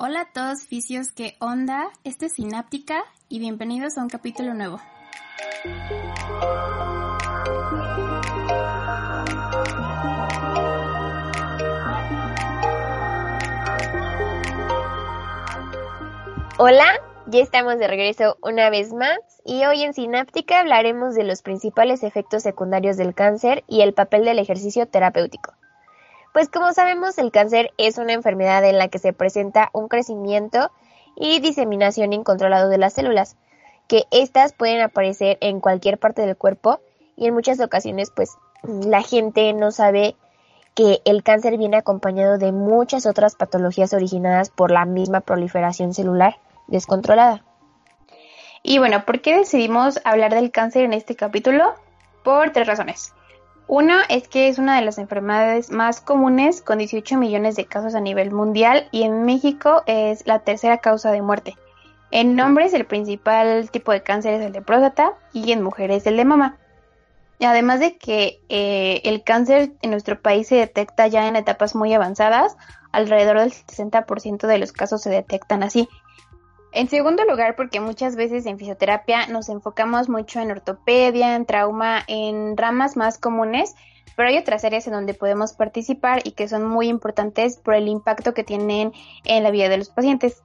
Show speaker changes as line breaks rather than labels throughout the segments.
Hola a todos fisios, ¿qué onda? Este es Sináptica y bienvenidos a un capítulo nuevo.
Hola, ya estamos de regreso una vez más y hoy en Sináptica hablaremos de los principales efectos secundarios del cáncer y el papel del ejercicio terapéutico. Pues como sabemos, el cáncer es una enfermedad en la que se presenta un crecimiento y diseminación incontrolado de las células, que éstas pueden aparecer en cualquier parte del cuerpo y en muchas ocasiones pues la gente no sabe que el cáncer viene acompañado de muchas otras patologías originadas por la misma proliferación celular descontrolada.
Y bueno, ¿por qué decidimos hablar del cáncer en este capítulo? Por tres razones. Uno es que es una de las enfermedades más comunes con 18 millones de casos a nivel mundial y en México es la tercera causa de muerte. En hombres el principal tipo de cáncer es el de próstata y en mujeres el de mama. Además de que eh, el cáncer en nuestro país se detecta ya en etapas muy avanzadas, alrededor del 60% de los casos se detectan así. En segundo lugar, porque muchas veces en fisioterapia nos enfocamos mucho en ortopedia, en trauma, en ramas más comunes, pero hay otras áreas en donde podemos participar y que son muy importantes por el impacto que tienen en la vida de los pacientes.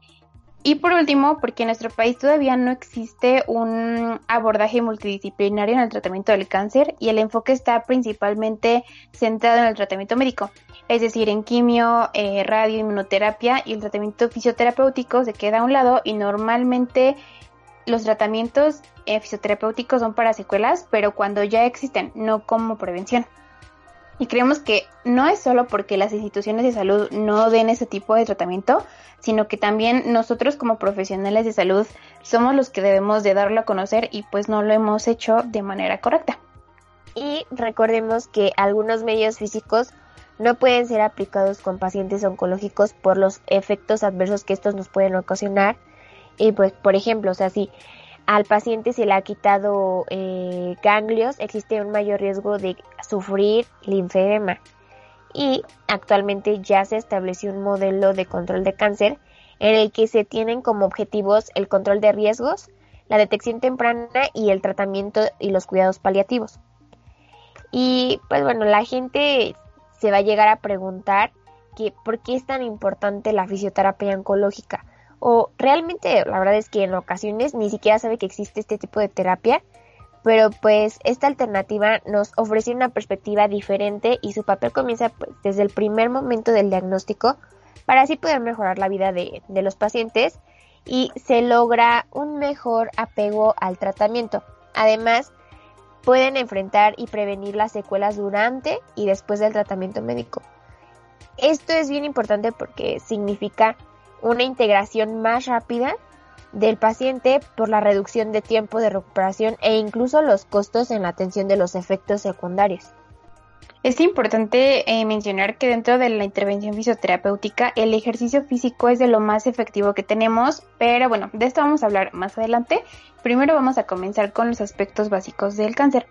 Y por último, porque en nuestro país todavía no existe un abordaje multidisciplinario en el tratamiento del cáncer y el enfoque está principalmente centrado en el tratamiento médico, es decir, en quimio, eh, radio, inmunoterapia y el tratamiento fisioterapéutico se queda a un lado y normalmente los tratamientos eh, fisioterapéuticos son para secuelas, pero cuando ya existen, no como prevención. Y creemos que no es solo porque las instituciones de salud no den ese tipo de tratamiento, sino que también nosotros como profesionales de salud somos los que debemos de darlo a conocer y pues no lo hemos hecho de manera correcta.
Y recordemos que algunos medios físicos no pueden ser aplicados con pacientes oncológicos por los efectos adversos que estos nos pueden ocasionar. Y pues, por ejemplo, o sea, si al paciente se le ha quitado eh, ganglios, existe un mayor riesgo de sufrir linfedema. Y actualmente ya se estableció un modelo de control de cáncer en el que se tienen como objetivos el control de riesgos, la detección temprana y el tratamiento y los cuidados paliativos. Y pues bueno, la gente se va a llegar a preguntar que por qué es tan importante la fisioterapia oncológica o realmente la verdad es que en ocasiones ni siquiera sabe que existe este tipo de terapia, pero pues esta alternativa nos ofrece una perspectiva diferente y su papel comienza pues, desde el primer momento del diagnóstico para así poder mejorar la vida de, de los pacientes y se logra un mejor apego al tratamiento. Además, pueden enfrentar y prevenir las secuelas durante y después del tratamiento médico. Esto es bien importante porque significa una integración más rápida del paciente por la reducción de tiempo de recuperación e incluso los costos en la atención de los efectos secundarios.
Es importante eh, mencionar que dentro de la intervención fisioterapéutica el ejercicio físico es de lo más efectivo que tenemos, pero bueno, de esto vamos a hablar más adelante. Primero vamos a comenzar con los aspectos básicos del cáncer.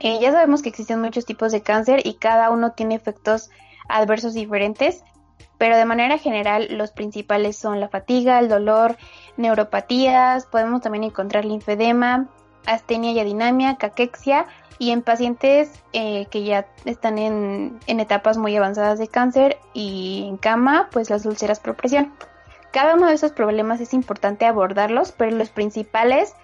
Eh, ya sabemos que existen muchos tipos de cáncer y cada uno tiene efectos adversos diferentes pero de manera general los principales son la fatiga, el dolor, neuropatías, podemos también encontrar linfedema, astenia y adinamia, caquexia y en pacientes eh, que ya están en, etapas muy avanzadas de cáncer y en cama, pues las úlceras por presión. Cada uno de esos problemas es importante abordarlos, pero los principales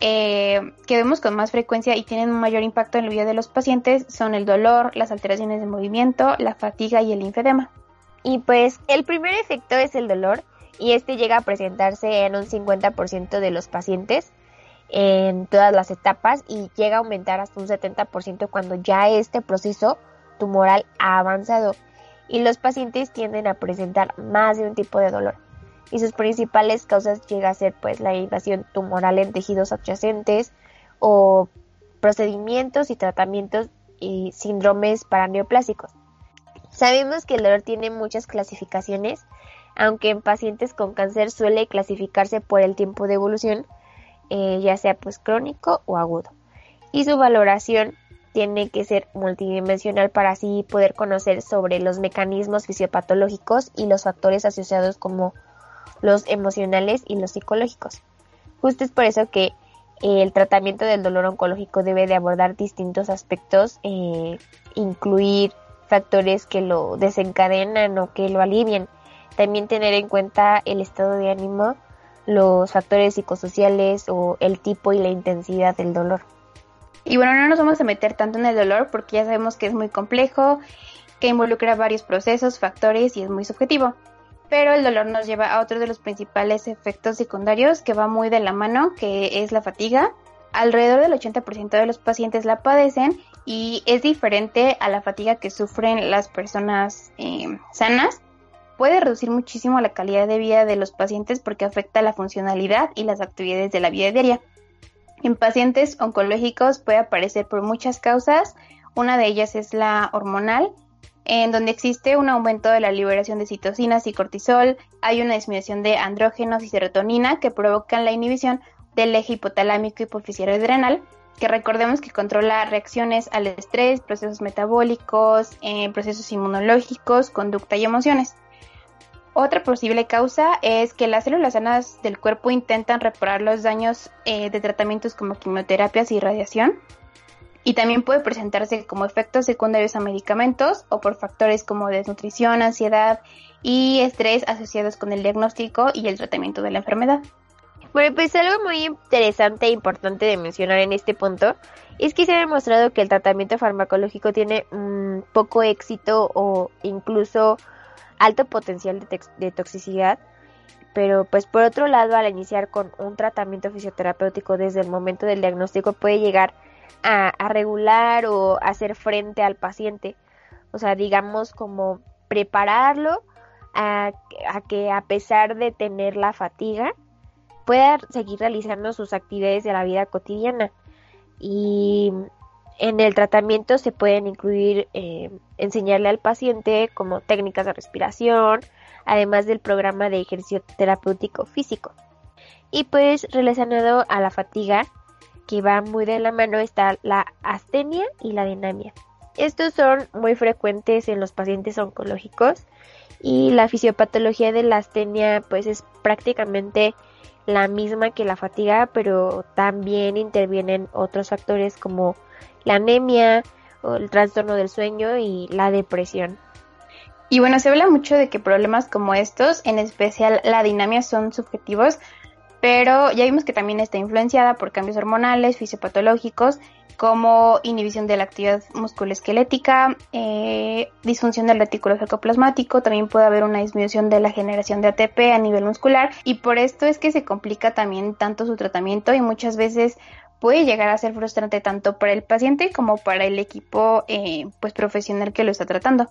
eh, que vemos con más frecuencia y tienen un mayor impacto en la vida de los pacientes son el dolor, las alteraciones de movimiento, la fatiga y el linfedema.
Y pues el primer efecto es el dolor y este llega a presentarse en un 50% de los pacientes en todas las etapas y llega a aumentar hasta un 70% cuando ya este proceso tumoral ha avanzado y los pacientes tienden a presentar más de un tipo de dolor. y sus principales causas llega a ser pues la invasión tumoral en tejidos adyacentes o procedimientos y tratamientos y síndromes paraneoplásicos. Sabemos que el dolor tiene muchas clasificaciones, aunque en pacientes con cáncer suele clasificarse por el tiempo de evolución, eh, ya sea pues crónico o agudo. Y su valoración tiene que ser multidimensional para así poder conocer sobre los mecanismos fisiopatológicos y los factores asociados como los emocionales y los psicológicos. Justo es por eso que eh, el tratamiento del dolor oncológico debe de abordar distintos aspectos, eh, incluir factores que lo desencadenan o que lo alivien. También tener en cuenta el estado de ánimo, los factores psicosociales o el tipo y la intensidad del dolor.
Y bueno, no nos vamos a meter tanto en el dolor porque ya sabemos que es muy complejo, que involucra varios procesos, factores y es muy subjetivo pero el dolor nos lleva a otro de los principales efectos secundarios que va muy de la mano, que es la fatiga. Alrededor del 80% de los pacientes la padecen y es diferente a la fatiga que sufren las personas eh, sanas. Puede reducir muchísimo la calidad de vida de los pacientes porque afecta la funcionalidad y las actividades de la vida diaria. En pacientes oncológicos puede aparecer por muchas causas. Una de ellas es la hormonal, en donde existe un aumento de la liberación de citocinas y cortisol, hay una disminución de andrógenos y serotonina que provocan la inhibición del eje hipotalámico hipofisiario adrenal, que recordemos que controla reacciones al estrés, procesos metabólicos, eh, procesos inmunológicos, conducta y emociones. Otra posible causa es que las células sanas del cuerpo intentan reparar los daños eh, de tratamientos como quimioterapias y radiación, y también puede presentarse como efectos secundarios a medicamentos o por factores como desnutrición, ansiedad y estrés asociados con el diagnóstico y el tratamiento de la enfermedad.
Bueno, pues algo muy interesante e importante de mencionar en este punto es que se ha demostrado que el tratamiento farmacológico tiene poco éxito o incluso alto potencial de, de toxicidad, pero pues por otro lado al iniciar con un tratamiento fisioterapéutico desde el momento del diagnóstico puede llegar a, regular o hacer frente al paciente. O sea, digamos como prepararlo a, que a pesar de tener la fatiga, pueda seguir realizando sus actividades de la vida cotidiana. Y en el tratamiento se pueden incluir eh, enseñarle al paciente como técnicas de respiración, además del programa de ejercicio terapéutico físico. Y pues relacionado a la fatiga, que va muy de la mano está la astenia y la dinamia. Estos son muy frecuentes en los pacientes oncológicos y la fisiopatología de la astenia pues es prácticamente la misma que la fatiga, pero también intervienen otros factores como la anemia el trastorno del sueño y la depresión.
Y bueno, se habla mucho de que problemas como estos, en especial la dinamia, son subjetivos, pero ya vimos que también está influenciada por cambios hormonales, fisiopatológicos, como inhibición de la actividad musculoesquelética, eh, disfunción del retículo sarcoplasmático, también puede haber una disminución de la generación de ATP a nivel muscular y por esto es que se complica también tanto su tratamiento y muchas veces puede llegar a ser frustrante tanto para el paciente como para el equipo eh, pues profesional que lo está tratando.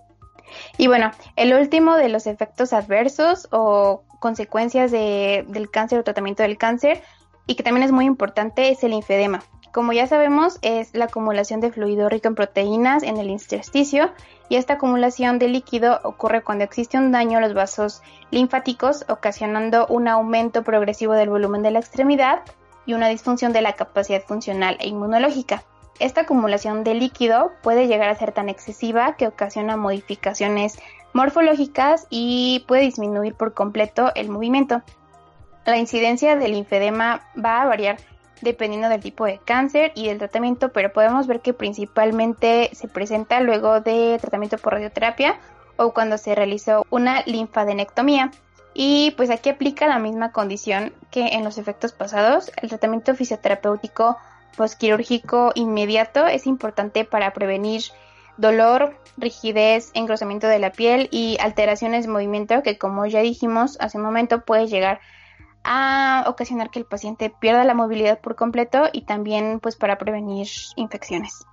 Y bueno, el último de los efectos adversos o consecuencias del cáncer o tratamiento del cáncer y que también es muy importante es el linfedema. Como ya sabemos, es la acumulación de fluido rico en proteínas en el intersticio y esta acumulación de líquido ocurre cuando existe un daño a los vasos linfáticos, ocasionando un aumento progresivo del volumen de la extremidad y una disfunción de la capacidad funcional e inmunológica. Esta acumulación de líquido puede llegar a ser tan excesiva que ocasiona modificaciones morfológicas y puede disminuir por completo el movimiento. La incidencia del linfedema va a variar dependiendo del tipo de cáncer y del tratamiento, pero podemos ver que principalmente se presenta luego de tratamiento por radioterapia o cuando se realizó una linfadenectomía. Y pues aquí aplica la misma condición que en los efectos pasados. El tratamiento fisioterapéutico postquirúrgico inmediato es importante para prevenir dolor, rigidez, engrosamiento de la piel y alteraciones de movimiento que como ya dijimos hace un momento puede llegar a ocasionar que el paciente pierda la movilidad por completo y también pues para prevenir infecciones.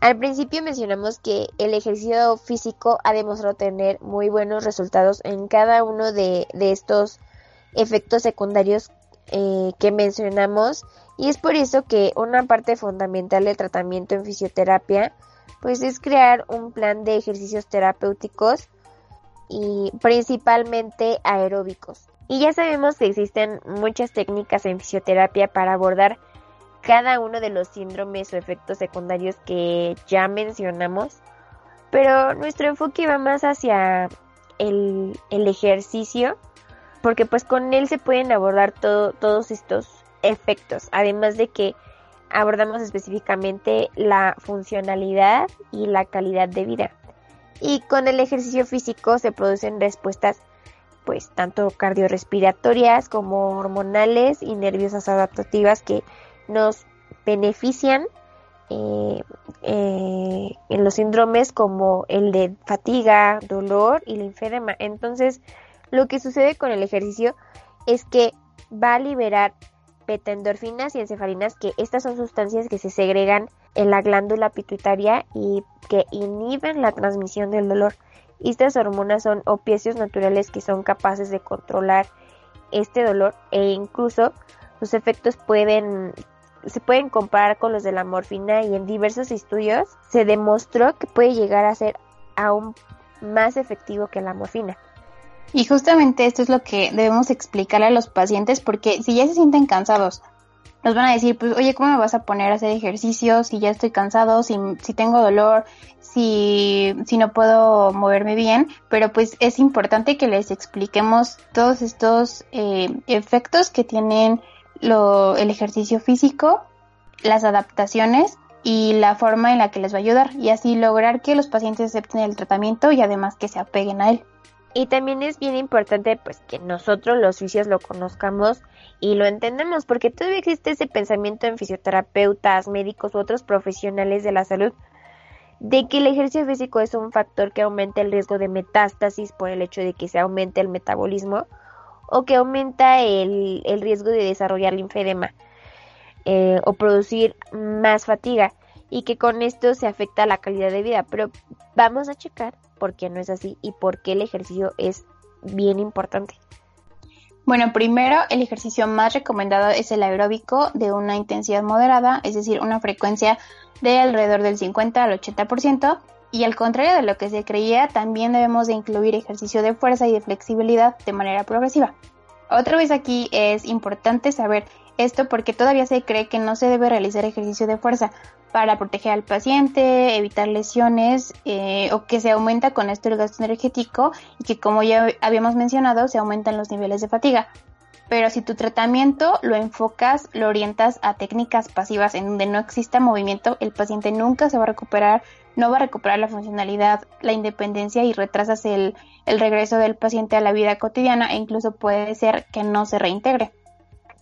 Al principio mencionamos que el ejercicio físico ha demostrado tener muy buenos resultados en cada uno de, estos efectos secundarios eh, que mencionamos y es por eso que una parte fundamental del tratamiento en fisioterapia pues es crear un plan de ejercicios terapéuticos y principalmente aeróbicos. Y ya sabemos que existen muchas técnicas en fisioterapia para abordar cada uno de los síndromes o efectos secundarios que ya mencionamos, pero nuestro enfoque va más hacia el, ejercicio, porque pues con él se pueden abordar todos estos efectos, además de que abordamos específicamente la funcionalidad y la calidad de vida. Y con el ejercicio físico se producen respuestas pues tanto cardiorrespiratorias como hormonales y nerviosas adaptativas que nos benefician eh, eh, en los síndromes como el de fatiga, dolor y linfedema. Entonces, lo que sucede con el ejercicio es que va a liberar petendorfinas y encefalinas, que estas son sustancias que se segregan en la glándula pituitaria y que inhiben la transmisión del dolor. Estas hormonas son opiáceos naturales que son capaces de controlar este dolor e incluso sus efectos pueden se pueden comparar con los de la morfina y en diversos estudios se demostró que puede llegar a ser aún más efectivo que la morfina.
Y justamente esto es lo que debemos explicarle a los pacientes porque si ya se sienten cansados, nos van a decir, pues, oye, ¿cómo me vas a poner a hacer ejercicio si ya estoy cansado, si, si tengo dolor, si, si no puedo moverme bien? Pero pues es importante que les expliquemos todos estos eh, efectos que tienen lo, el ejercicio físico, las adaptaciones y la forma en la que les va a ayudar y así lograr que los pacientes acepten el tratamiento y además que se apeguen a él.
Y también es bien importante pues que nosotros los fisios lo conozcamos y lo entendemos porque todavía existe ese pensamiento en fisioterapeutas, médicos u otros profesionales de la salud de que el ejercicio físico es un factor que aumenta el riesgo de metástasis por el hecho de que se aumente el metabolismo o que aumenta el, riesgo de desarrollar linfedema eh, o producir más fatiga y que con esto se afecta la calidad de vida. Pero vamos a checar por qué no es así y por qué el ejercicio es bien importante.
Bueno, primero el ejercicio más recomendado es el aeróbico de una intensidad moderada, es decir, una frecuencia de alrededor del 50 al 80%, y al contrario de lo que se creía, también debemos de incluir ejercicio de fuerza y de flexibilidad de manera progresiva. Otra vez aquí es importante saber esto porque todavía se cree que no se debe realizar ejercicio de fuerza para proteger al paciente, evitar lesiones eh, o que se aumenta con esto el gasto energético y que como ya habíamos mencionado se aumentan los niveles de fatiga. Pero si tu tratamiento lo enfocas, lo orientas a técnicas pasivas en donde no exista movimiento, el paciente nunca se va a recuperar, no va a recuperar la funcionalidad, la independencia y retrasas el, el regreso del paciente a la vida cotidiana e incluso puede ser que no se reintegre.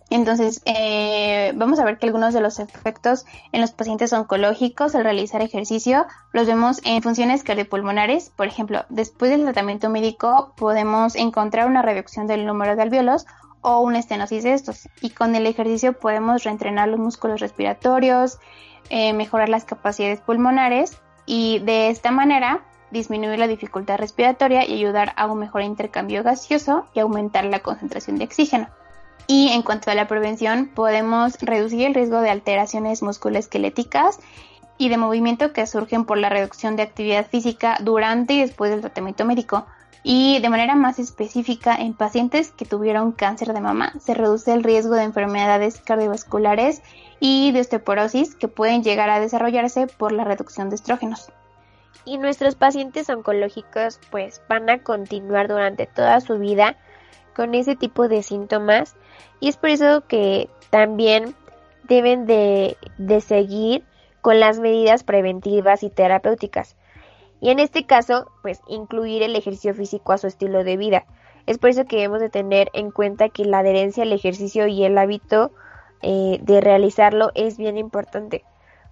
Entonces, eh, vamos a ver que algunos de los efectos en los pacientes oncológicos al realizar ejercicio los vemos en funciones cardiopulmonares. Por ejemplo, después del tratamiento médico podemos encontrar una reducción del número de alveolos o una estenosis de estos. Y con el ejercicio podemos reentrenar los músculos respiratorios, eh, mejorar las capacidades pulmonares y de esta manera disminuir la dificultad respiratoria y ayudar a un mejor intercambio gaseoso y aumentar la concentración de oxígeno. Y en cuanto a la prevención, podemos reducir el riesgo de alteraciones musculoesqueléticas y de movimiento que surgen por la reducción de actividad física durante y después del tratamiento médico. Y de manera más específica, en pacientes que tuvieron cáncer de mama, se reduce el riesgo de enfermedades cardiovasculares y de osteoporosis que pueden llegar a desarrollarse por la reducción de estrógenos.
Y nuestros pacientes oncológicos pues van a continuar durante toda su vida con ese tipo de síntomas y es por eso que también deben de, seguir con las medidas preventivas y terapéuticas. Y en este caso, pues incluir el ejercicio físico a su estilo de vida. Es por eso que debemos de tener en cuenta que la adherencia al ejercicio y el hábito eh, de realizarlo es bien importante.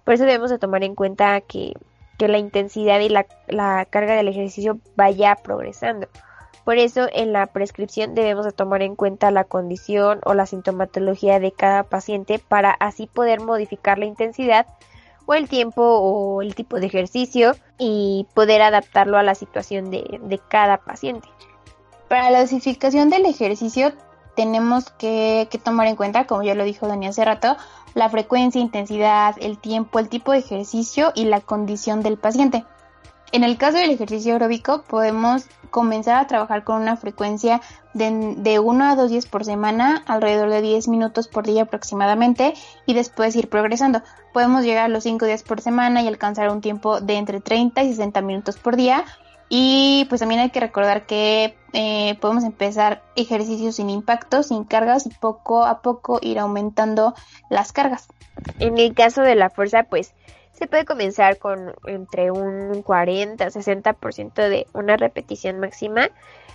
Por eso debemos de tomar en cuenta que, que la intensidad y la, la carga del ejercicio vaya progresando. Por eso en la prescripción debemos de tomar en cuenta la condición o la sintomatología de cada paciente para así poder modificar la intensidad o el tiempo o el tipo de ejercicio y poder adaptarlo a la situación de, cada paciente.
Para la dosificación del ejercicio tenemos que, que tomar en cuenta, como ya lo dijo Dani hace rato, la frecuencia, intensidad, el tiempo, el tipo de ejercicio y la condición del paciente. En el caso del ejercicio aeróbico, podemos comenzar a trabajar con una frecuencia de, de 1 a 2 días por semana, alrededor de 10 minutos por día aproximadamente, y después ir progresando. Podemos llegar a los 5 días por semana y alcanzar un tiempo de entre 30 y 60 minutos por día. Y pues también hay que recordar que eh, podemos empezar ejercicios sin impacto, sin cargas y poco a poco ir aumentando las cargas.
En el caso de la fuerza, pues se puede comenzar con entre un 40 60% de una repetición máxima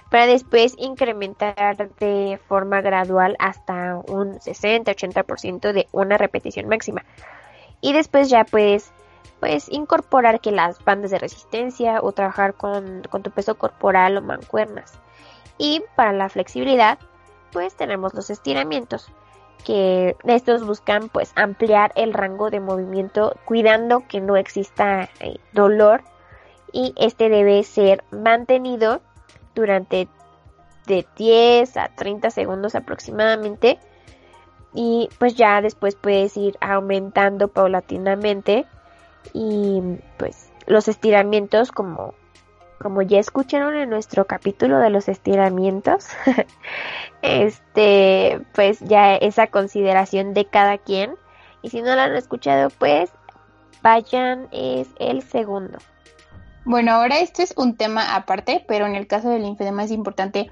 para después incrementar de forma gradual hasta un 60-80% de una repetición máxima. Y después ya pues incorporar que las bandas de resistencia o trabajar con, con tu peso corporal o mancuernas. Y para la flexibilidad, pues tenemos los estiramientos que estos buscan pues ampliar el rango de movimiento cuidando que no exista eh, dolor y este debe ser mantenido durante de 10 a 30 segundos aproximadamente y pues ya después puedes ir aumentando paulatinamente y pues los estiramientos como como ya escucharon en nuestro capítulo de los estiramientos, este, pues ya esa consideración de cada quien. Y si no lo han escuchado, pues vayan, es el segundo.
Bueno, ahora este es un tema aparte, pero en el caso del linfedema es importante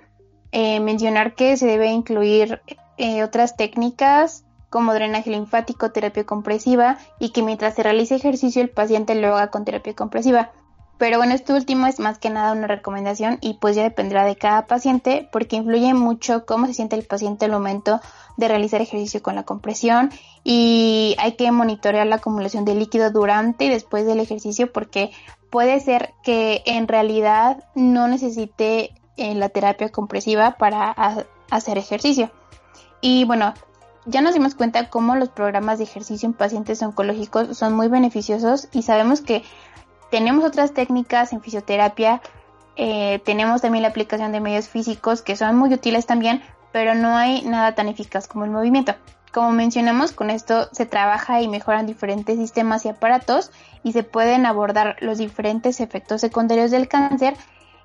eh, mencionar que se debe incluir eh, otras técnicas como drenaje linfático, terapia compresiva y que mientras se realice ejercicio el paciente lo haga con terapia compresiva. Pero bueno, esto último es más que nada una recomendación y pues ya dependerá de cada paciente porque influye mucho cómo se siente el paciente al momento de realizar ejercicio con la compresión y hay que monitorear la acumulación de líquido durante y después del ejercicio porque puede ser que en realidad no necesite eh, la terapia compresiva para hacer ejercicio. Y bueno, ya nos dimos cuenta cómo los programas de ejercicio en pacientes oncológicos son muy beneficiosos y sabemos que tenemos otras técnicas en fisioterapia, eh, tenemos también la aplicación de medios físicos que son muy útiles también, pero no hay nada tan eficaz como el movimiento. Como mencionamos, con esto se trabaja y mejoran diferentes sistemas y aparatos y se pueden abordar los diferentes efectos secundarios del cáncer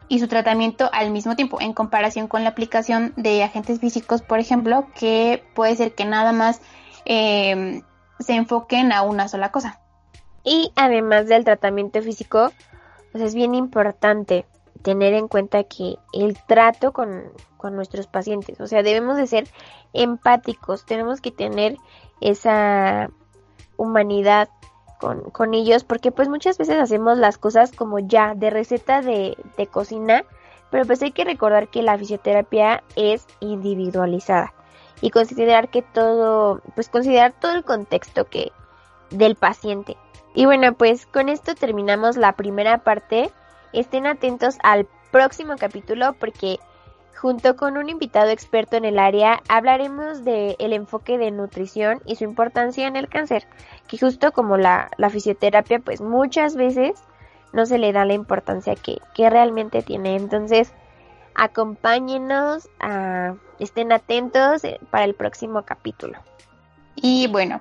y su tratamiento al mismo tiempo, en comparación con la aplicación de agentes físicos, por ejemplo, que puede ser que nada más eh, se enfoquen a una sola cosa.
Y además del tratamiento físico, pues es bien importante tener en cuenta que el trato con, nuestros pacientes, o sea, debemos de ser empáticos, tenemos que tener esa humanidad con, con, ellos, porque pues muchas veces hacemos las cosas como ya de receta de, de cocina, pero pues hay que recordar que la fisioterapia es individualizada y considerar que todo, pues considerar todo el contexto que del paciente. Y bueno, pues con esto terminamos la primera parte. Estén atentos al próximo capítulo porque junto con un invitado experto en el área hablaremos del el enfoque de nutrición y su importancia en el cáncer, que justo como la, la fisioterapia, pues muchas veces no se le da la importancia que, que realmente tiene. Entonces, acompáñenos, a, estén atentos eh, para el próximo capítulo.
Y bueno,